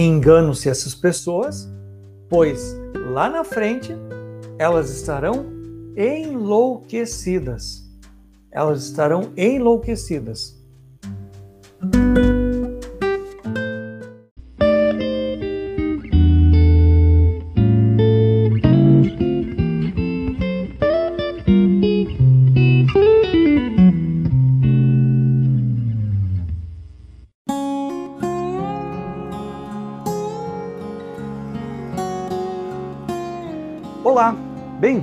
Enganam-se essas pessoas, pois lá na frente elas estarão enlouquecidas. Elas estarão enlouquecidas.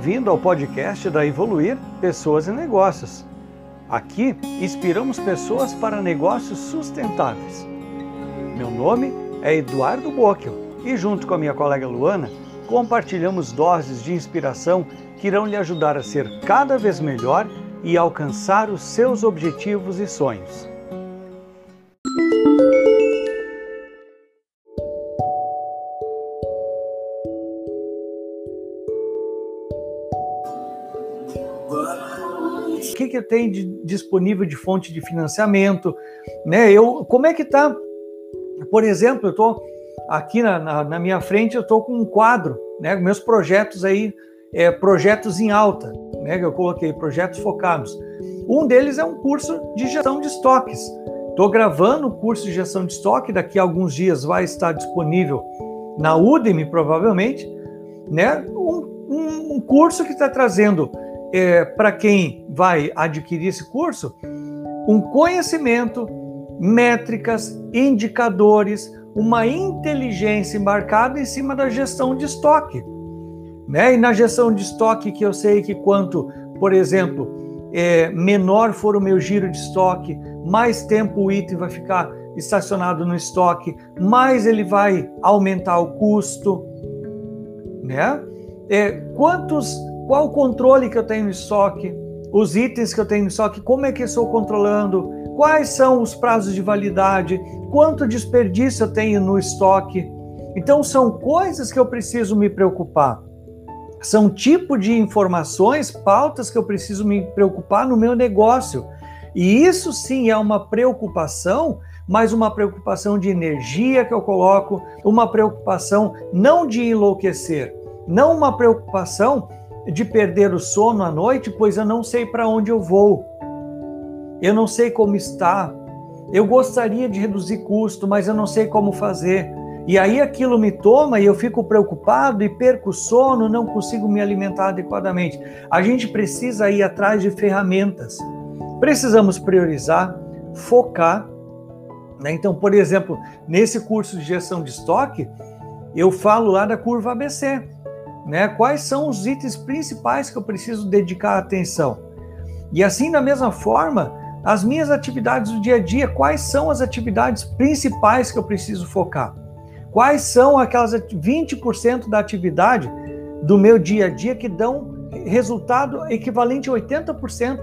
Bem-vindo ao podcast da Evoluir Pessoas e Negócios. Aqui inspiramos pessoas para negócios sustentáveis. Meu nome é Eduardo Bockel e, junto com a minha colega Luana, compartilhamos doses de inspiração que irão lhe ajudar a ser cada vez melhor e alcançar os seus objetivos e sonhos. O que, que tem de, disponível de fonte de financiamento? Né? Eu, como é que está? Por exemplo, eu estou aqui na, na, na, minha frente, eu estou com um quadro, né? meus projetos aí, é, projetos em alta, né? eu coloquei projetos focados. Um deles é um curso de gestão de estoques. Estou gravando o curso de gestão de estoque, daqui a alguns dias vai estar disponível na Udemy, provavelmente, né? um, um, um curso que está trazendo é, para quem vai adquirir esse curso um conhecimento, métricas, indicadores, uma inteligência embarcada em cima da gestão de estoque. Né? E na gestão de estoque, que eu sei que quanto, por exemplo, é, menor for o meu giro de estoque, mais tempo o item vai ficar estacionado no estoque, mais ele vai aumentar o custo. Né? É, quantos qual o controle que eu tenho no estoque, os itens que eu tenho no estoque, como é que eu estou controlando, quais são os prazos de validade, quanto desperdício eu tenho no estoque. Então, são coisas que eu preciso me preocupar. São tipo de informações, pautas que eu preciso me preocupar no meu negócio. E isso sim é uma preocupação, mas uma preocupação de energia que eu coloco, uma preocupação não de enlouquecer, não uma preocupação de perder o sono à noite, pois eu não sei para onde eu vou. Eu não sei como está. Eu gostaria de reduzir custo, mas eu não sei como fazer. E aí aquilo me toma e eu fico preocupado e perco o sono, não consigo me alimentar adequadamente. A gente precisa ir atrás de ferramentas. Precisamos priorizar, focar. Né? Então, por exemplo, nesse curso de gestão de estoque, eu falo lá da curva ABC né? Quais são os itens principais que eu preciso dedicar atenção? E assim, da mesma forma, as minhas atividades do dia a dia, quais são as atividades principais que eu preciso focar? Quais são aquelas 20% da atividade do meu dia a dia que dão resultado equivalente a 80%?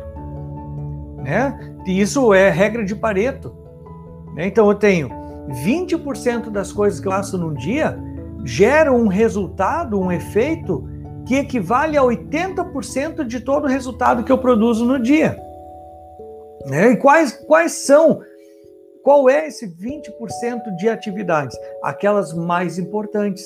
Né? E isso é regra de Pareto. Né? Então eu tenho 20% das coisas que eu faço num dia geram um resultado, um efeito que equivale a 80% de todo o resultado que eu produzo no dia. Né? E quais, quais são? Qual é esse 20% de atividades? Aquelas mais importantes.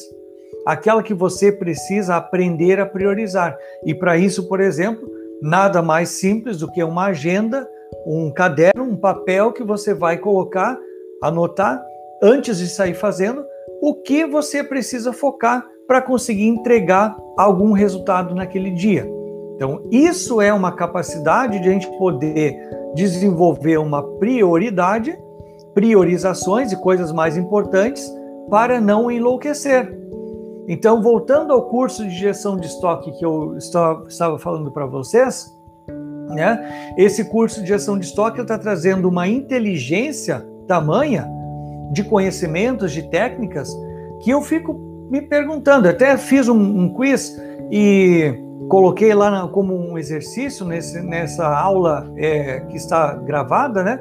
Aquela que você precisa aprender a priorizar. E para isso, por exemplo, nada mais simples do que uma agenda, um caderno, um papel que você vai colocar, anotar antes de sair fazendo o que você precisa focar para conseguir entregar algum resultado naquele dia. Então, isso é uma capacidade de a gente poder desenvolver uma prioridade, priorizações e coisas mais importantes para não enlouquecer. Então, voltando ao curso de gestão de estoque que eu estava falando para vocês, né? Esse curso de gestão de estoque está trazendo uma inteligência tamanha de conhecimentos, de técnicas, que eu fico me perguntando. Até fiz um, um quiz e coloquei lá na, como um exercício nesse, nessa aula é, que está gravada, né?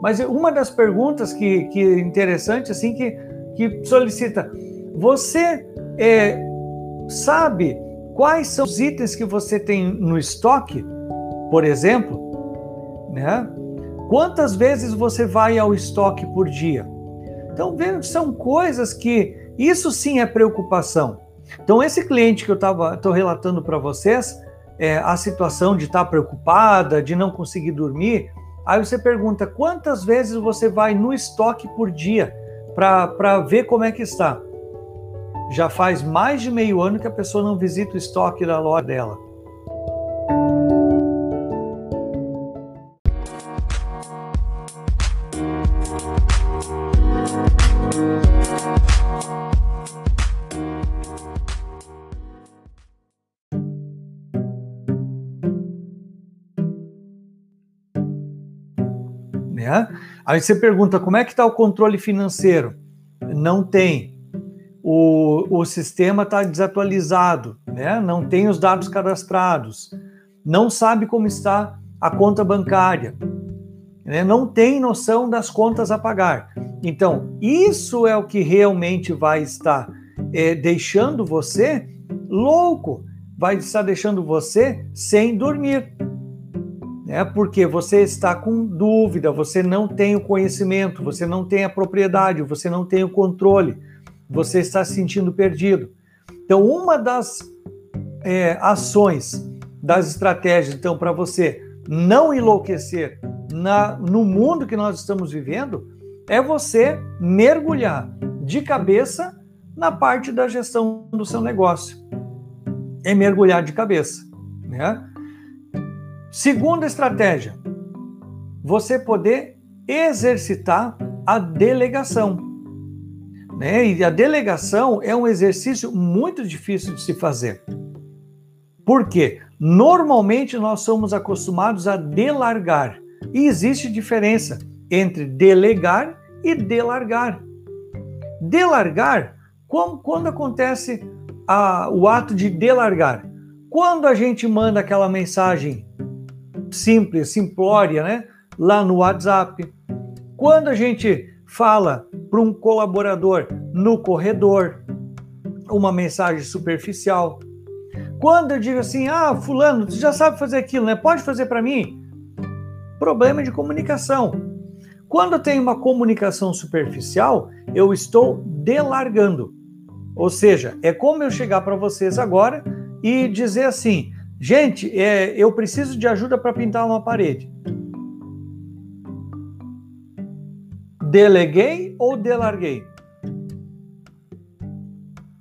Mas uma das perguntas que, que é interessante, assim, que, que solicita, você é, sabe quais são os itens que você tem no estoque, por exemplo, né? Quantas vezes você vai ao estoque por dia? Então, vendo são coisas que isso sim é preocupação. Então, esse cliente que eu estou relatando para vocês, é, a situação de estar tá preocupada, de não conseguir dormir, aí você pergunta quantas vezes você vai no estoque por dia para ver como é que está. Já faz mais de meio ano que a pessoa não visita o estoque da loja dela. Aí você pergunta como é que está o controle financeiro? Não tem. O, o sistema está desatualizado, né? não tem os dados cadastrados, não sabe como está a conta bancária, né? não tem noção das contas a pagar. Então, isso é o que realmente vai estar é, deixando você louco, vai estar deixando você sem dormir né? porque você está com dúvida, você não tem o conhecimento, você não tem a propriedade, você não tem o controle, você está se sentindo perdido. Então, uma das é, ações, das estratégias, então, para você não enlouquecer na, no mundo que nós estamos vivendo, é você mergulhar de cabeça na parte da gestão do seu negócio. É mergulhar de cabeça, né? Segunda estratégia, você poder exercitar a delegação. Né? E a delegação é um exercício muito difícil de se fazer. Por quê? Normalmente nós somos acostumados a delargar. E existe diferença entre delegar e delargar. Delargar, quando, quando acontece a, o ato de delargar? Quando a gente manda aquela mensagem simples, simplória, né? Lá no WhatsApp. Quando a gente fala para um colaborador no corredor, uma mensagem superficial. Quando eu digo assim, ah, fulano, você já sabe fazer aquilo, né? Pode fazer para mim? Problema de comunicação. Quando tenho uma comunicação superficial, eu estou delargando. Ou seja, é como eu chegar para vocês agora e dizer assim: Gente, é, eu preciso de ajuda para pintar uma parede. Deleguei ou delarguei?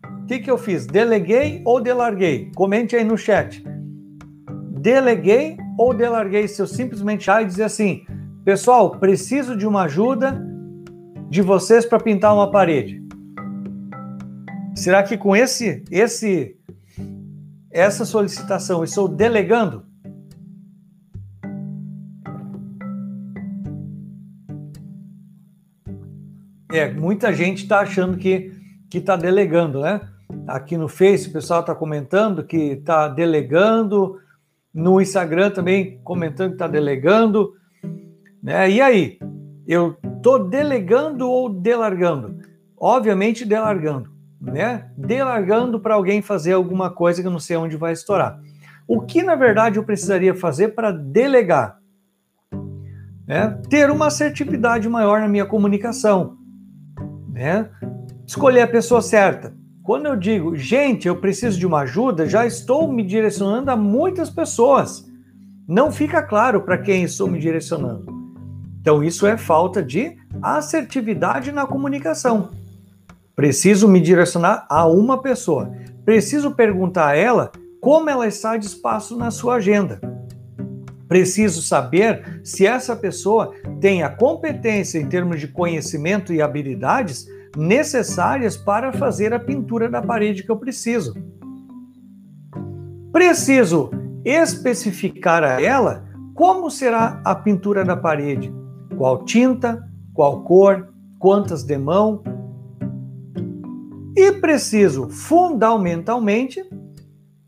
O que, que eu fiz? Deleguei ou delarguei? Comente aí no chat. Deleguei ou delarguei? Se eu simplesmente já e dizer assim, pessoal, preciso de uma ajuda de vocês para pintar uma parede. Será que com esse esse essa solicitação, estou delegando? É, muita gente está achando que está delegando, né? Aqui no Face o pessoal está comentando que está delegando, no Instagram também comentando que está delegando, né? E aí, eu estou delegando ou delargando? Obviamente delargando né? Delargando para alguém fazer alguma coisa que eu não sei onde vai estourar. O que na verdade eu precisaria fazer para delegar? Né? Ter uma assertividade maior na minha comunicação, né? Escolher a pessoa certa. Quando eu digo, gente, eu preciso de uma ajuda, já estou me direcionando a muitas pessoas. Não fica claro para quem estou me direcionando. Então, isso é falta de assertividade na comunicação. Preciso me direcionar a uma pessoa. Preciso perguntar a ela como ela está de espaço na sua agenda. Preciso saber se essa pessoa tem a competência em termos de conhecimento e habilidades necessárias para fazer a pintura da parede que eu preciso. Preciso especificar a ela como será a pintura da parede, qual tinta, qual cor, quantas demão, e preciso fundamentalmente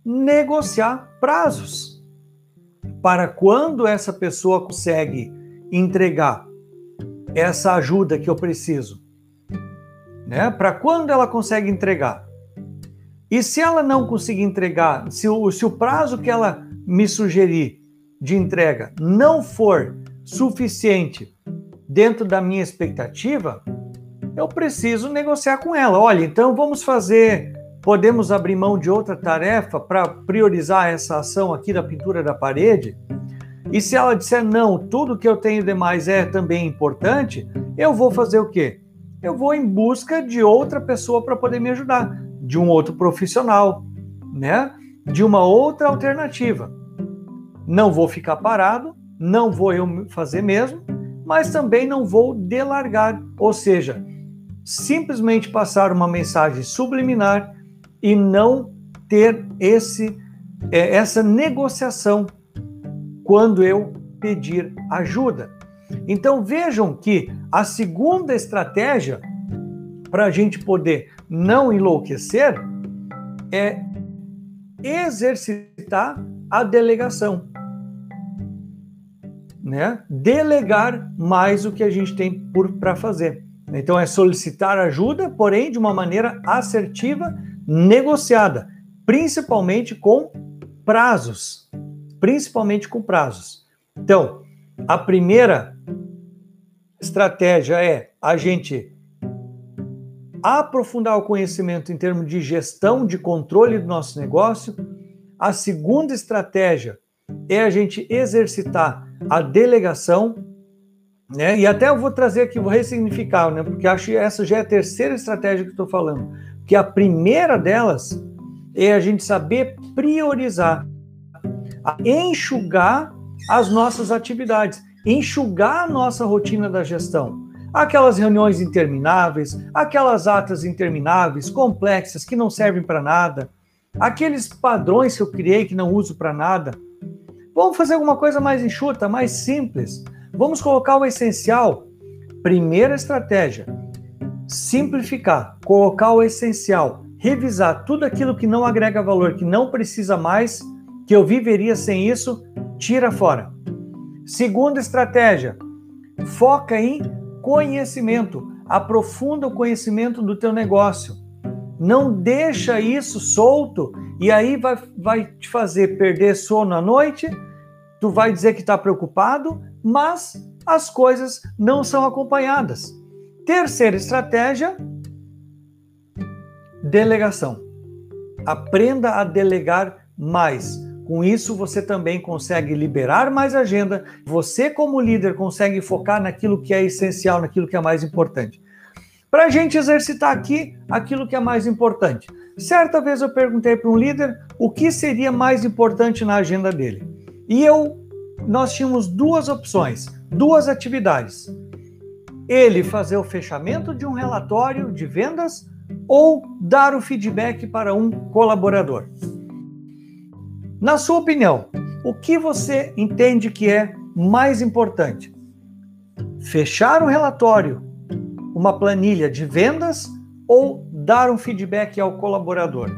negociar prazos para quando essa pessoa consegue entregar essa ajuda que eu preciso, né? Para quando ela consegue entregar? E se ela não conseguir entregar, se o, se o prazo que ela me sugerir de entrega não for suficiente dentro da minha expectativa, eu preciso negociar com ela. Olha, então vamos fazer. Podemos abrir mão de outra tarefa para priorizar essa ação aqui da pintura da parede? E se ela disser não, tudo que eu tenho demais é também importante, eu vou fazer o quê? Eu vou em busca de outra pessoa para poder me ajudar, de um outro profissional, né? De uma outra alternativa. Não vou ficar parado, não vou eu fazer mesmo, mas também não vou delargar, ou seja, simplesmente passar uma mensagem subliminar e não ter esse é, essa negociação quando eu pedir ajuda. Então vejam que a segunda estratégia para a gente poder não enlouquecer é exercitar a delegação. Né? Delegar mais o que a gente tem para fazer. Então é solicitar ajuda, porém de uma maneira assertiva, negociada, principalmente com prazos, principalmente com prazos. Então, a primeira estratégia é a gente aprofundar o conhecimento em termos de gestão, de controle do nosso negócio. A segunda estratégia é a gente exercitar a delegação, né? E até eu vou trazer aqui, vou ressignificar, né? Porque acho que essa já é a terceira estratégia que estou falando. Que a primeira delas é a gente saber priorizar, enxugar as nossas atividades, enxugar a nossa rotina da gestão. Aquelas reuniões intermináveis, aquelas atas intermináveis, complexas, que não servem para nada, aqueles padrões que eu criei que não uso para nada. Vamos fazer alguma coisa mais enxuta, mais simples. Vamos colocar o essencial. Primeira estratégia: simplificar, colocar o essencial, revisar tudo aquilo que não agrega valor, que não precisa mais, que eu viveria sem isso, tira fora. Segunda estratégia: foca em conhecimento, aprofunda o conhecimento do teu negócio. Não deixa isso solto e aí vai, vai te fazer perder sono à noite. Tu vai dizer que está preocupado, mas as coisas não são acompanhadas. Terceira estratégia: delegação. Aprenda a delegar mais. Com isso, você também consegue liberar mais agenda. Você, como líder, consegue focar naquilo que é essencial, naquilo que é mais importante. Para a gente exercitar aqui aquilo que é mais importante. Certa vez eu perguntei para um líder o que seria mais importante na agenda dele. E eu, nós tínhamos duas opções, duas atividades. Ele fazer o fechamento de um relatório de vendas ou dar o feedback para um colaborador. Na sua opinião, o que você entende que é mais importante? Fechar um relatório, uma planilha de vendas ou dar um feedback ao colaborador?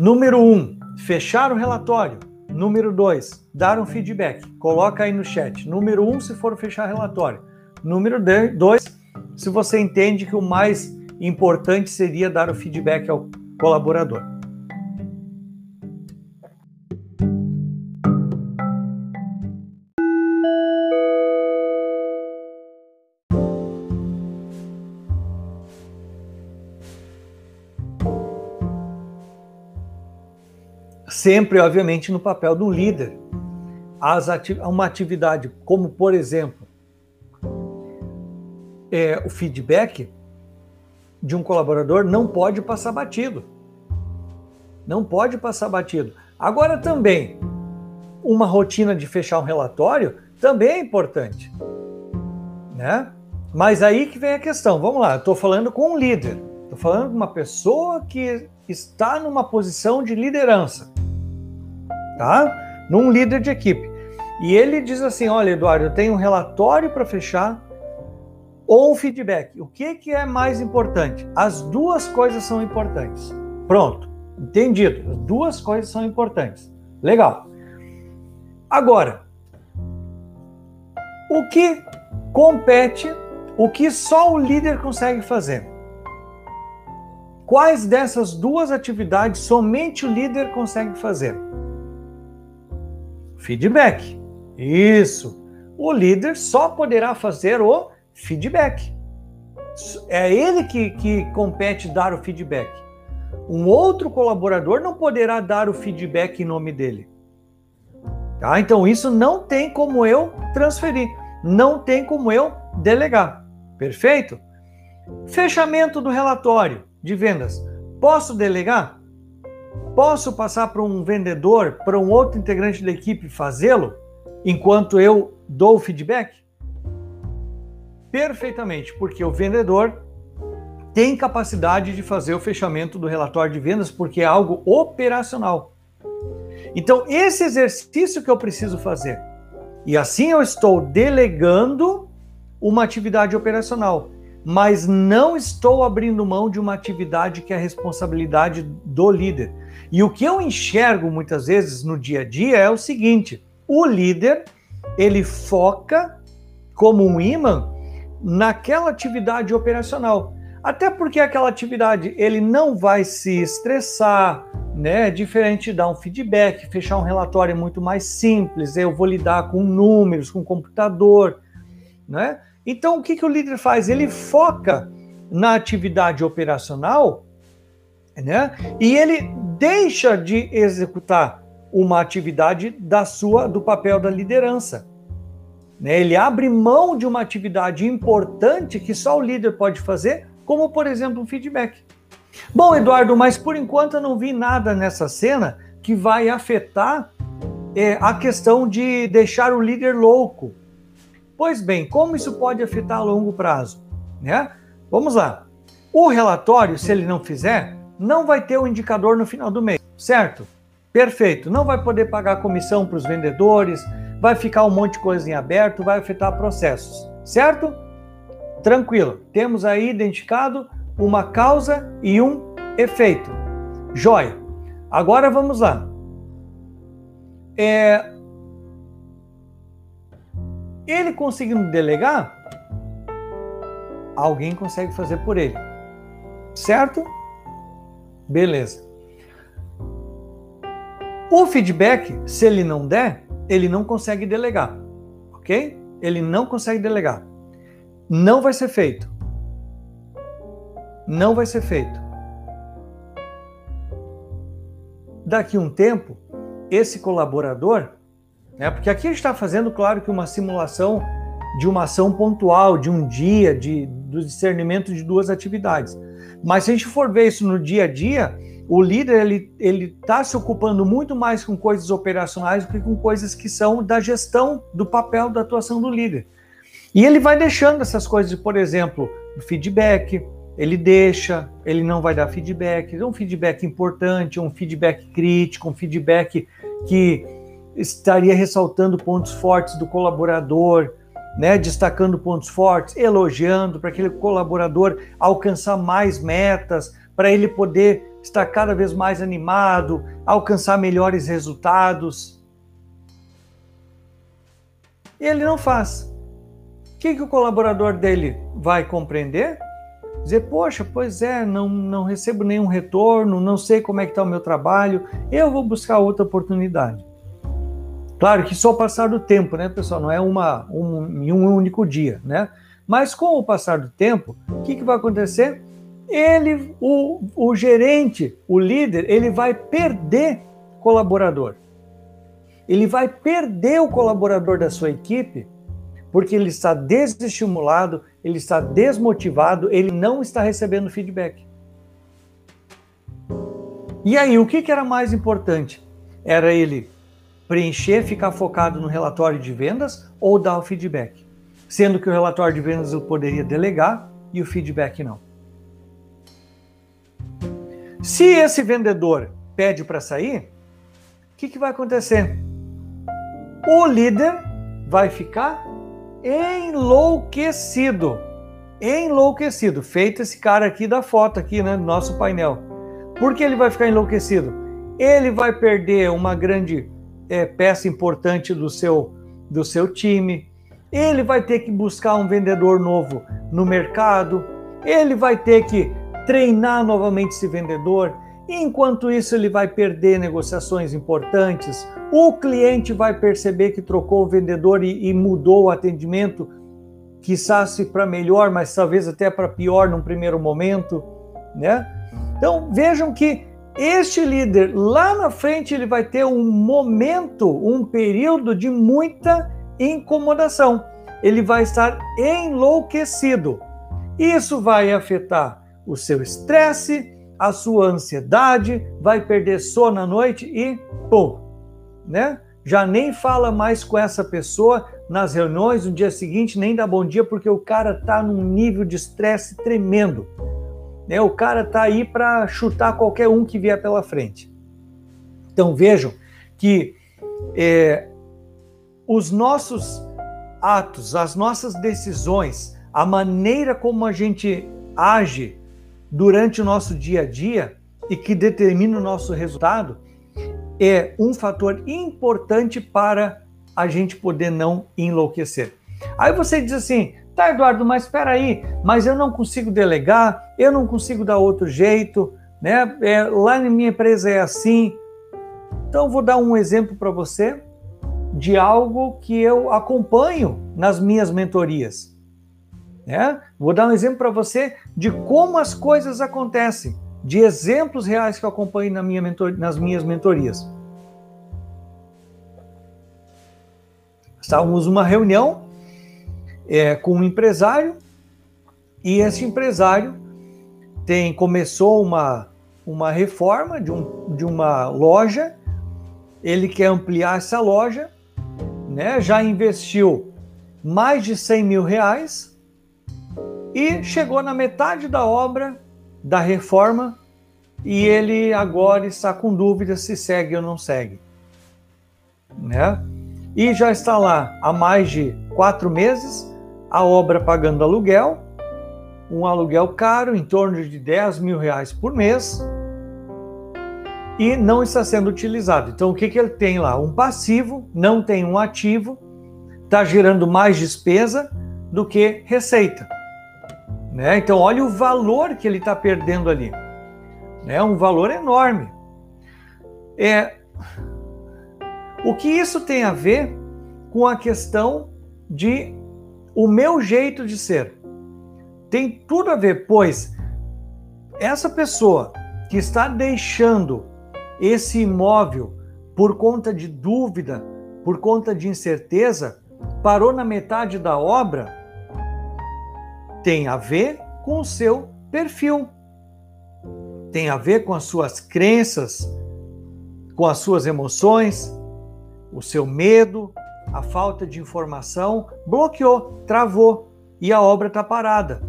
Número 1, um, fechar o relatório. Número 2, dar um feedback. Coloca aí no chat. Número 1, um, se for fechar relatório. Número 2, se você entende que o mais importante seria dar o feedback ao colaborador. Sempre, obviamente, no papel do líder. Ati uma atividade como, por exemplo, é, o feedback de um colaborador não pode passar batido. Não pode passar batido. Agora também, uma rotina de fechar um relatório também é importante. Né? Mas aí que vem a questão. Vamos lá, estou falando com um líder. Estou falando com uma pessoa que está numa posição de liderança tá? Num líder de equipe. E ele diz assim: olha, Eduardo, eu tenho um relatório para fechar ou um feedback. O que, que é mais importante? As duas coisas são importantes. Pronto, entendido. As duas coisas são importantes. Legal. Agora, o que compete, o que só o líder consegue fazer? Quais dessas duas atividades somente o líder consegue fazer? Feedback. Isso. O líder só poderá fazer o feedback. É ele que, que compete dar o feedback. Um outro colaborador não poderá dar o feedback em nome dele. Tá? Então, isso não tem como eu transferir, não tem como eu delegar. Perfeito? Fechamento do relatório de vendas. Posso delegar? Posso passar para um vendedor, para um outro integrante da equipe fazê-lo, enquanto eu dou o feedback? Perfeitamente, porque o vendedor tem capacidade de fazer o fechamento do relatório de vendas, porque é algo operacional. Então, esse exercício que eu preciso fazer, e assim eu estou delegando uma atividade operacional, mas não estou abrindo mão de uma atividade que é a responsabilidade do líder. E o que eu enxergo muitas vezes no dia a dia é o seguinte: o líder ele foca como um imã naquela atividade operacional. Até porque aquela atividade ele não vai se estressar, né? Diferente de dar um feedback, fechar um relatório é muito mais simples. Eu vou lidar com números, com computador, né? Então o que, que o líder faz? Ele foca na atividade operacional, né? E ele deixa de executar uma atividade da sua do papel da liderança. Né? Ele abre mão de uma atividade importante que só o líder pode fazer, como por exemplo um feedback. Bom, Eduardo, mas por enquanto eu não vi nada nessa cena que vai afetar é, a questão de deixar o líder louco. Pois bem, como isso pode afetar a longo prazo? Né? Vamos lá. O relatório, se ele não fizer, não vai ter o um indicador no final do mês, certo? Perfeito. Não vai poder pagar comissão para os vendedores, vai ficar um monte de coisa em aberto, vai afetar processos, certo? Tranquilo. Temos aí identificado uma causa e um efeito. Joia. Agora vamos lá. É... Ele conseguindo delegar, alguém consegue fazer por ele. Certo? Beleza. O feedback, se ele não der, ele não consegue delegar, ok? Ele não consegue delegar. Não vai ser feito. Não vai ser feito. Daqui um tempo, esse colaborador, né, porque aqui a gente está fazendo, claro, que uma simulação de uma ação pontual, de um dia, de, do discernimento de duas atividades. Mas se a gente for ver isso no dia a dia, o líder ele ele está se ocupando muito mais com coisas operacionais do que com coisas que são da gestão do papel da atuação do líder. E ele vai deixando essas coisas, por exemplo, feedback, ele deixa, ele não vai dar feedback, é um feedback importante, um feedback crítico, um feedback que estaria ressaltando pontos fortes do colaborador, né, destacando pontos fortes, elogiando para aquele colaborador alcançar mais metas, para ele poder estar cada vez mais animado, alcançar melhores resultados. E ele não faz. O que, que o colaborador dele vai compreender? Dizer, poxa, pois é, não, não recebo nenhum retorno, não sei como é que está o meu trabalho, eu vou buscar outra oportunidade. Claro que só o passar do tempo, né, pessoal? Não é uma, um, em um único dia, né? Mas com o passar do tempo, o que, que vai acontecer? ele, o, o gerente, o líder, ele vai perder colaborador. Ele vai perder o colaborador da sua equipe porque ele está desestimulado, ele está desmotivado, ele não está recebendo feedback. E aí, o que, que era mais importante? Era ele preencher, ficar focado no relatório de vendas ou dar o feedback? Sendo que o relatório de vendas eu poderia delegar e o feedback não. Se esse vendedor pede para sair, o que, que vai acontecer? O líder vai ficar enlouquecido. Enlouquecido. Feito esse cara aqui da foto aqui, né, nosso painel. Por que ele vai ficar enlouquecido? Ele vai perder uma grande é, peça importante do seu, do seu time. Ele vai ter que buscar um vendedor novo no mercado. Ele vai ter que treinar novamente esse vendedor. Enquanto isso, ele vai perder negociações importantes. O cliente vai perceber que trocou o vendedor e, e mudou o atendimento quizás para melhor, mas talvez até para pior num primeiro momento, né? Então vejam que este líder lá na frente ele vai ter um momento, um período de muita incomodação. Ele vai estar enlouquecido. Isso vai afetar o seu estresse, a sua ansiedade, vai perder sono à noite e pum, né? Já nem fala mais com essa pessoa nas reuniões no dia seguinte, nem dá bom dia porque o cara tá num nível de estresse tremendo. Né? O cara tá aí para chutar qualquer um que vier pela frente. Então vejam que é, os nossos atos, as nossas decisões, a maneira como a gente age durante o nosso dia a dia e que determina o nosso resultado é um fator importante para a gente poder não enlouquecer. Aí você diz assim, tá, Eduardo, mas espera aí, mas eu não consigo delegar, eu não consigo dar outro jeito, né? É, lá na minha empresa é assim. Então vou dar um exemplo para você de algo que eu acompanho nas minhas mentorias. Né? Vou dar um exemplo para você de como as coisas acontecem, de exemplos reais que eu acompanho na minha mentor, nas minhas mentorias. Estávamos numa reunião é, com um empresário e esse empresário tem começou uma, uma reforma de, um, de uma loja, ele quer ampliar essa loja, né? já investiu mais de 100 mil reais e chegou na metade da obra da reforma e ele agora está com dúvida se segue ou não segue, né? E já está lá há mais de quatro meses a obra pagando aluguel, um aluguel caro, em torno de 10 mil reais por mês, e não está sendo utilizado. Então, o que, que ele tem lá? Um passivo, não tem um ativo, está gerando mais despesa do que receita. Né? Então, olha o valor que ele está perdendo ali. É um valor enorme. É, o que isso tem a ver com a questão de o meu jeito de ser? Tem tudo a ver, pois essa pessoa que está deixando esse imóvel por conta de dúvida, por conta de incerteza, parou na metade da obra, tem a ver com o seu perfil, tem a ver com as suas crenças, com as suas emoções, o seu medo, a falta de informação, bloqueou, travou e a obra está parada,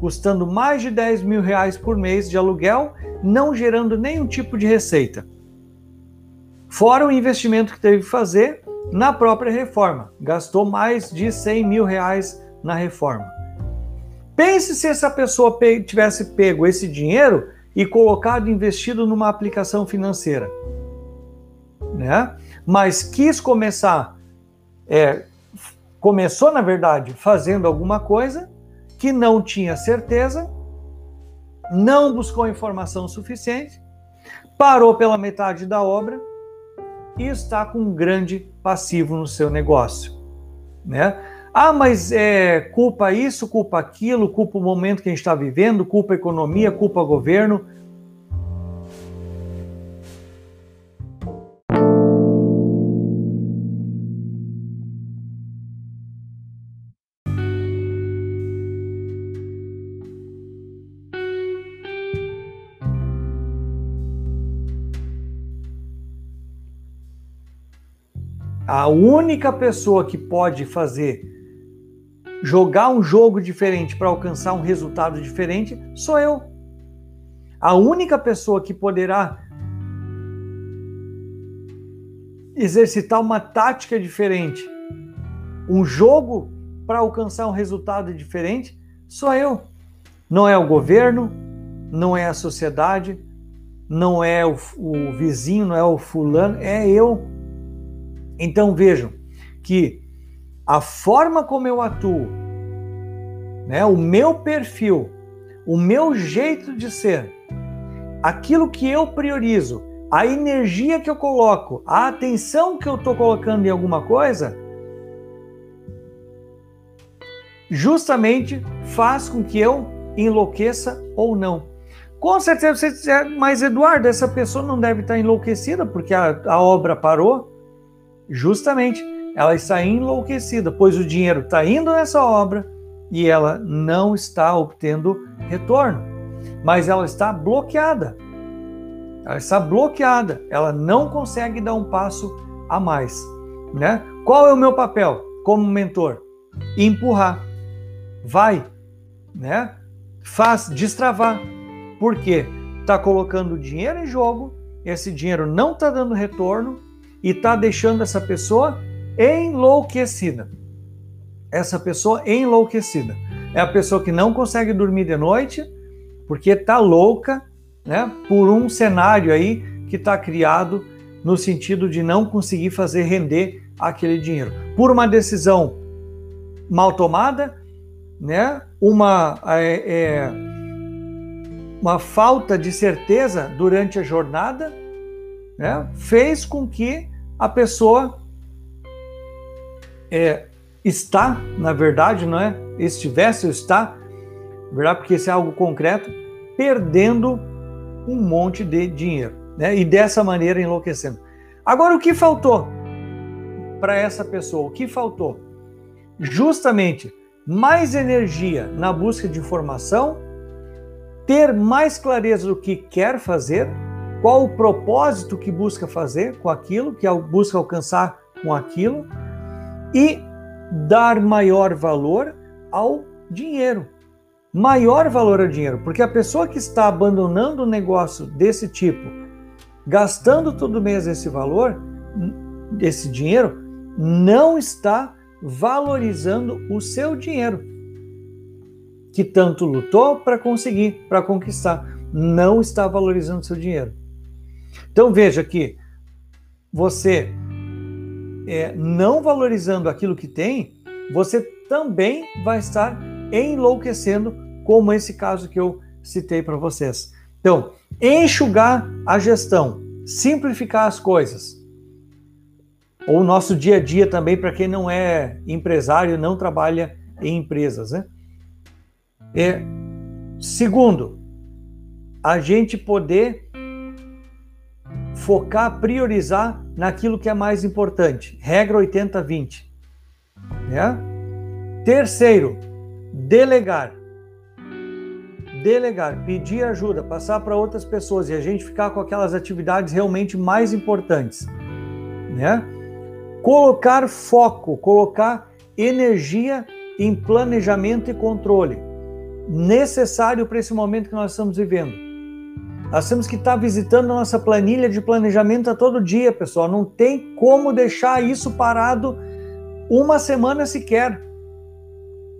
custando mais de 10 mil reais por mês de aluguel, não gerando nenhum tipo de receita. Fora o investimento que teve que fazer na própria reforma, gastou mais de 100 mil reais na reforma. Pense se essa pessoa tivesse pego esse dinheiro e colocado investido numa aplicação financeira, né? Mas quis começar, é, começou na verdade fazendo alguma coisa que não tinha certeza, não buscou informação suficiente, parou pela metade da obra e está com um grande passivo no seu negócio, né? Ah, mas é culpa isso, culpa aquilo, culpa o momento que a gente está vivendo, culpa a economia, culpa o governo. A única pessoa que pode fazer jogar um jogo diferente para alcançar um resultado diferente sou eu. A única pessoa que poderá exercitar uma tática diferente, um jogo para alcançar um resultado diferente, sou eu. Não é o governo, não é a sociedade, não é o, o vizinho, não é o fulano, é eu. Então vejam que a forma como eu atuo, né, o meu perfil, o meu jeito de ser, aquilo que eu priorizo, a energia que eu coloco, a atenção que eu estou colocando em alguma coisa, justamente faz com que eu enlouqueça ou não. Com certeza você dizer, mas Eduardo, essa pessoa não deve estar enlouquecida porque a, a obra parou. Justamente, ela está enlouquecida, pois o dinheiro está indo nessa obra e ela não está obtendo retorno, mas ela está bloqueada. Ela está bloqueada, ela não consegue dar um passo a mais, né? Qual é o meu papel como mentor? Empurrar. Vai, né? Faz destravar. Por quê? Está colocando dinheiro em jogo, esse dinheiro não está dando retorno e está deixando essa pessoa enlouquecida. Essa pessoa enlouquecida. É a pessoa que não consegue dormir de noite porque está louca né, por um cenário aí que está criado no sentido de não conseguir fazer render aquele dinheiro. Por uma decisão mal tomada, né, uma, é, é, uma falta de certeza durante a jornada, né, fez com que a pessoa é, está, na verdade, não é? Estivesse ou está, na verdade, porque isso é algo concreto, perdendo um monte de dinheiro, né? E dessa maneira enlouquecendo. Agora, o que faltou para essa pessoa? O que faltou? Justamente mais energia na busca de informação, ter mais clareza do que quer fazer, qual o propósito que busca fazer com aquilo, que busca alcançar com aquilo, e dar maior valor ao dinheiro. Maior valor ao dinheiro, porque a pessoa que está abandonando um negócio desse tipo, gastando todo mês esse valor, esse dinheiro, não está valorizando o seu dinheiro, que tanto lutou para conseguir, para conquistar. Não está valorizando seu dinheiro. Então veja que você é, não valorizando aquilo que tem, você também vai estar enlouquecendo, como esse caso que eu citei para vocês. Então, enxugar a gestão, simplificar as coisas. Ou o nosso dia a dia também, para quem não é empresário, não trabalha em empresas. Né? É, segundo, a gente poder focar, priorizar naquilo que é mais importante. Regra 80-20. Né? Terceiro, delegar. Delegar, pedir ajuda, passar para outras pessoas e a gente ficar com aquelas atividades realmente mais importantes. Né? Colocar foco, colocar energia em planejamento e controle, necessário para esse momento que nós estamos vivendo. Nós temos que estar visitando a nossa planilha de planejamento a todo dia, pessoal. Não tem como deixar isso parado uma semana sequer.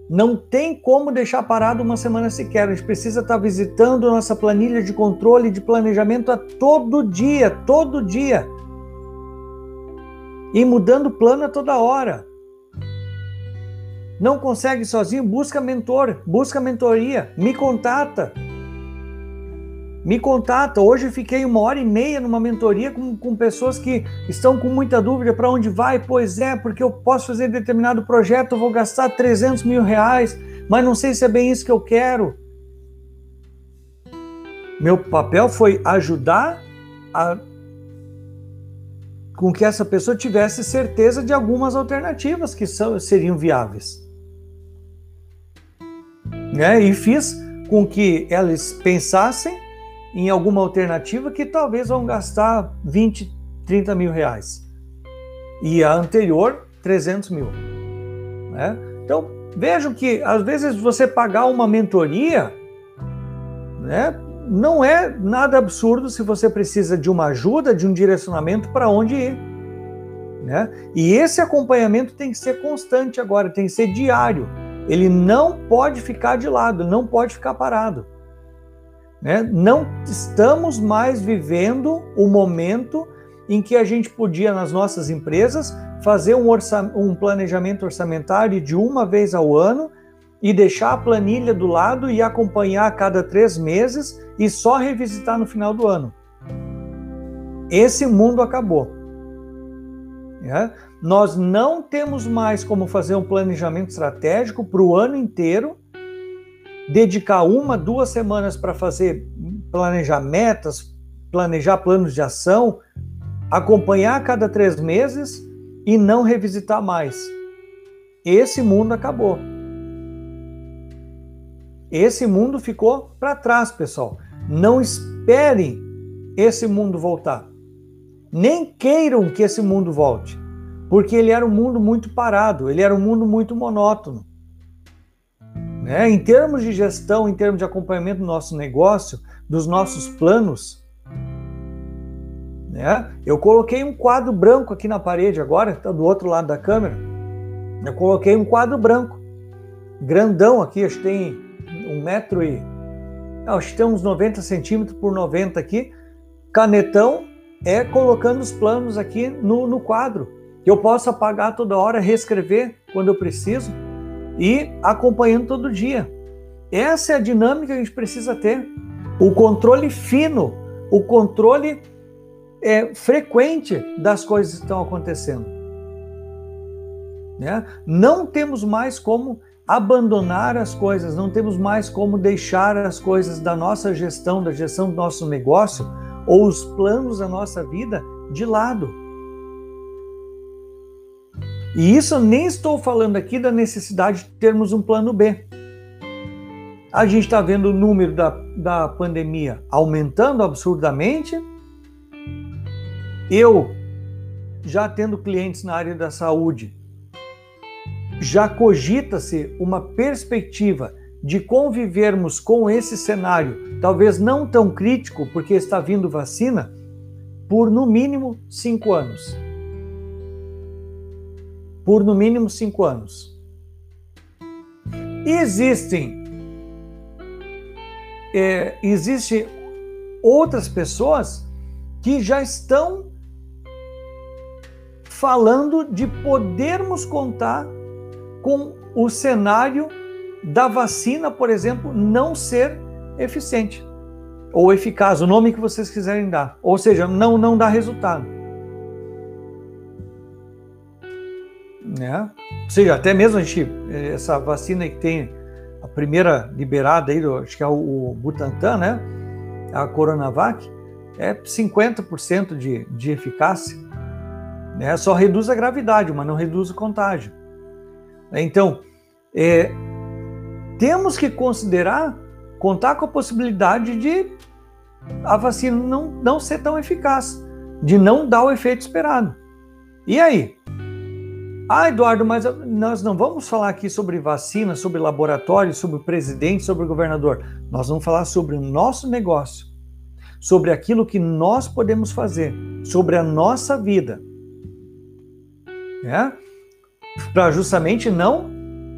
Não tem como deixar parado uma semana sequer. A gente precisa estar visitando a nossa planilha de controle de planejamento a todo dia, todo dia. E mudando o plano a toda hora. Não consegue sozinho? Busca mentor, busca mentoria, me contata me contata. Hoje fiquei uma hora e meia numa mentoria com, com pessoas que estão com muita dúvida para onde vai. Pois é, porque eu posso fazer determinado projeto, vou gastar 300 mil reais, mas não sei se é bem isso que eu quero. Meu papel foi ajudar a com que essa pessoa tivesse certeza de algumas alternativas que são, seriam viáveis. Né? E fiz com que elas pensassem em alguma alternativa que talvez vão gastar 20, 30 mil reais. E a anterior, 300 mil. Né? Então, vejam que às vezes você pagar uma mentoria né, não é nada absurdo se você precisa de uma ajuda, de um direcionamento para onde ir. Né? E esse acompanhamento tem que ser constante agora, tem que ser diário. Ele não pode ficar de lado, não pode ficar parado. Né? Não estamos mais vivendo o momento em que a gente podia, nas nossas empresas, fazer um, um planejamento orçamentário de uma vez ao ano e deixar a planilha do lado e acompanhar a cada três meses e só revisitar no final do ano. Esse mundo acabou. Né? Nós não temos mais como fazer um planejamento estratégico para o ano inteiro, dedicar uma, duas semanas para fazer planejar metas, planejar planos de ação, acompanhar a cada três meses e não revisitar mais. Esse mundo acabou. Esse mundo ficou para trás, pessoal. Não esperem esse mundo voltar. Nem queiram que esse mundo volte, porque ele era um mundo muito parado, ele era um mundo muito monótono. Né? Em termos de gestão, em termos de acompanhamento do nosso negócio, dos nossos planos, né? eu coloquei um quadro branco aqui na parede agora, está do outro lado da câmera. Eu coloquei um quadro branco, grandão aqui, acho que tem um metro e. Acho que tem uns 90 centímetros por 90 aqui. Canetão é colocando os planos aqui no, no quadro. Eu posso apagar toda hora, reescrever quando eu preciso e acompanhando todo dia. Essa é a dinâmica que a gente precisa ter. O controle fino, o controle é, frequente das coisas que estão acontecendo. Né? Não temos mais como abandonar as coisas, não temos mais como deixar as coisas da nossa gestão, da gestão do nosso negócio ou os planos da nossa vida de lado. E isso nem estou falando aqui da necessidade de termos um plano B. A gente está vendo o número da, da pandemia aumentando absurdamente. Eu, já tendo clientes na área da saúde, já cogita-se uma perspectiva de convivermos com esse cenário, talvez não tão crítico, porque está vindo vacina, por no mínimo cinco anos. Por no mínimo cinco anos. Existem é, existe outras pessoas que já estão falando de podermos contar com o cenário da vacina, por exemplo, não ser eficiente ou eficaz, o nome que vocês quiserem dar, ou seja, não não dá resultado. Né? Ou seja, até mesmo a gente, essa vacina que tem a primeira liberada aí, acho que é o, o Butantan, né? A Coronavac, é 50% de, de eficácia. Né? Só reduz a gravidade, mas não reduz o contágio. Então, é, temos que considerar, contar com a possibilidade de a vacina não, não ser tão eficaz, de não dar o efeito esperado. E aí? Ah, Eduardo, mas nós não vamos falar aqui sobre vacina, sobre laboratório, sobre o presidente, sobre o governador. Nós vamos falar sobre o nosso negócio, sobre aquilo que nós podemos fazer, sobre a nossa vida. É? para justamente não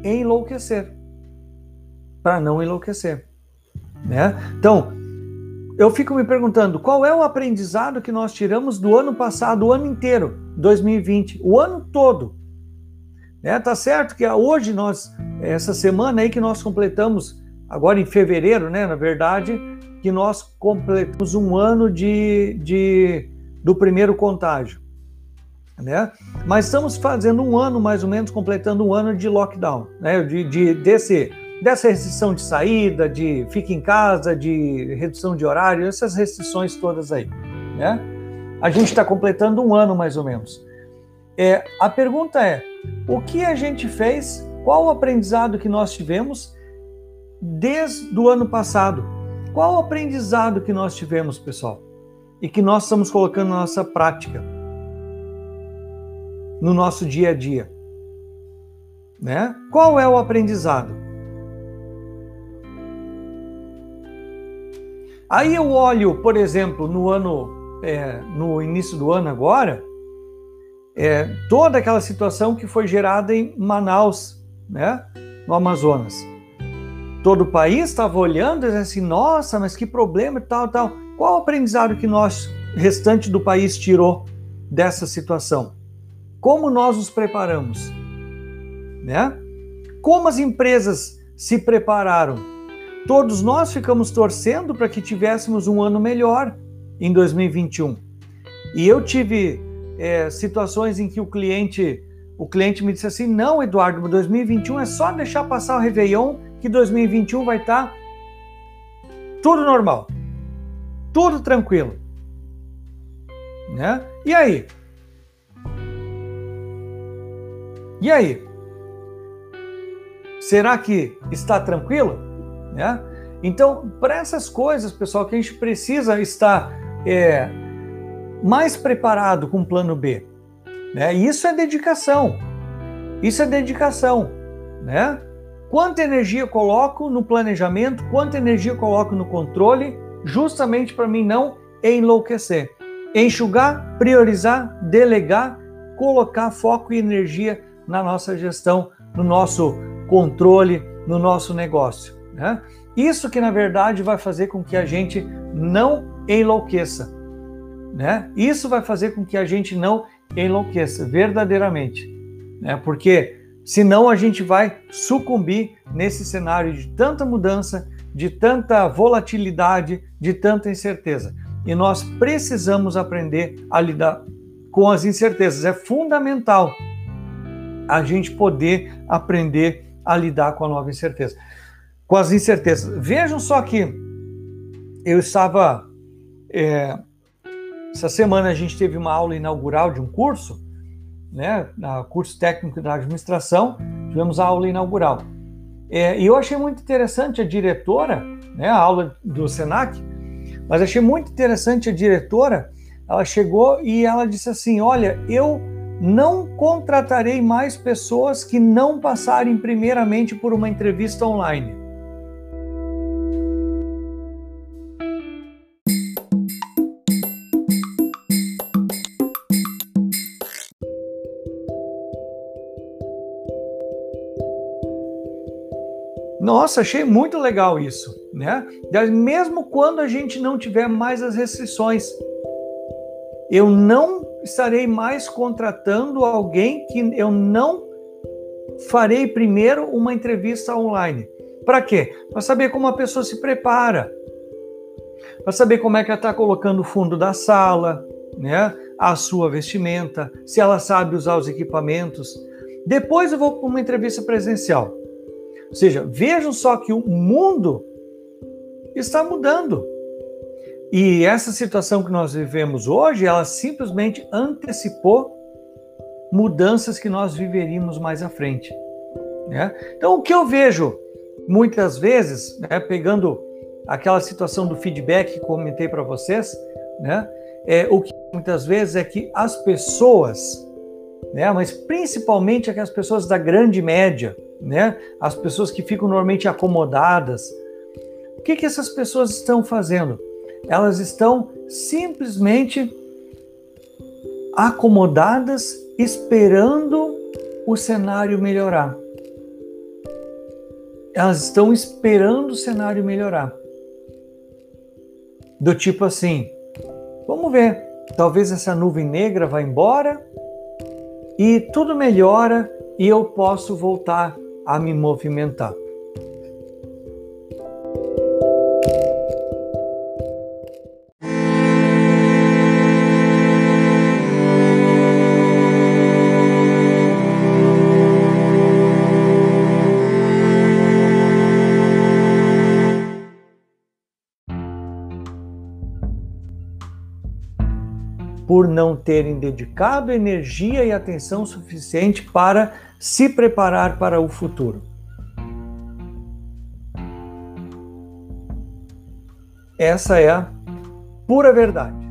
enlouquecer. Para não enlouquecer. Né? Então, eu fico me perguntando qual é o aprendizado que nós tiramos do ano passado, o ano inteiro, 2020, o ano todo. Né? Tá certo que hoje nós, essa semana aí que nós completamos, agora em fevereiro, né, na verdade, que nós completamos um ano de, de do primeiro contágio né? Mas estamos fazendo um ano, mais ou menos, completando um ano de lockdown, né? De, de desse, dessa restrição de saída, de fica em casa, de redução de horário, essas restrições todas aí, né? A gente está completando um ano, mais ou menos. É, a pergunta é: o que a gente fez? Qual o aprendizado que nós tivemos desde o ano passado? Qual o aprendizado que nós tivemos, pessoal? E que nós estamos colocando na nossa prática? no nosso dia a dia. Né? Qual é o aprendizado? Aí eu olho, por exemplo, no ano, é, no início do ano agora, é, toda aquela situação que foi gerada em Manaus, né, no Amazonas. Todo o país estava olhando e assim, nossa, mas que problema e tal, tal. Qual o aprendizado que nós, restante do país, tirou dessa situação? Como nós nos preparamos? Né? Como as empresas se prepararam? Todos nós ficamos torcendo para que tivéssemos um ano melhor em 2021. E eu tive é, situações em que o cliente o cliente me disse assim: não, Eduardo, 2021 é só deixar passar o Réveillon, que 2021 vai estar tá tudo normal, tudo tranquilo. Né? E aí? E aí? Será que está tranquilo? Né? Então, para essas coisas, pessoal, que a gente precisa estar é, mais preparado com o plano B. Né? Isso é dedicação. Isso é dedicação. Né? Quanta energia coloco no planejamento, quanta energia coloco no controle, justamente para mim não enlouquecer. Enxugar, priorizar, delegar, colocar foco e energia na nossa gestão, no nosso controle, no nosso negócio. Né? Isso que na verdade vai fazer com que a gente não enlouqueça. Né? Isso vai fazer com que a gente não enlouqueça verdadeiramente, né? Porque senão a gente vai sucumbir nesse cenário de tanta mudança, de tanta volatilidade, de tanta incerteza. E nós precisamos aprender a lidar com as incertezas. É fundamental a gente poder aprender a lidar com a nova incerteza, com as incertezas. Vejam só que eu estava é, essa semana a gente teve uma aula inaugural de um curso, né, curso técnico da administração, tivemos a aula inaugural. É, e eu achei muito interessante a diretora, né, a aula do Senac, mas achei muito interessante a diretora, ela chegou e ela disse assim, olha, eu não contratarei mais pessoas que não passarem primeiramente por uma entrevista online. Nossa, achei muito legal isso, né? Mesmo quando a gente não tiver mais as restrições, eu não estarei mais contratando alguém que eu não farei primeiro uma entrevista online. Para quê? Para saber como a pessoa se prepara, para saber como é que ela está colocando o fundo da sala, né? A sua vestimenta, se ela sabe usar os equipamentos. Depois eu vou para uma entrevista presencial. Ou seja, vejam só que o mundo está mudando. E essa situação que nós vivemos hoje, ela simplesmente antecipou mudanças que nós viveríamos mais à frente. Né? Então, o que eu vejo muitas vezes, né, pegando aquela situação do feedback que comentei para vocês, né, é, o que muitas vezes é que as pessoas, né, mas principalmente aquelas pessoas da grande média, né? As pessoas que ficam normalmente acomodadas. O que, que essas pessoas estão fazendo? Elas estão simplesmente acomodadas, esperando o cenário melhorar. Elas estão esperando o cenário melhorar. Do tipo assim, vamos ver, talvez essa nuvem negra vá embora e tudo melhora e eu posso voltar a me movimentar. por não terem dedicado energia e atenção suficiente para se preparar para o futuro. Essa é a pura verdade.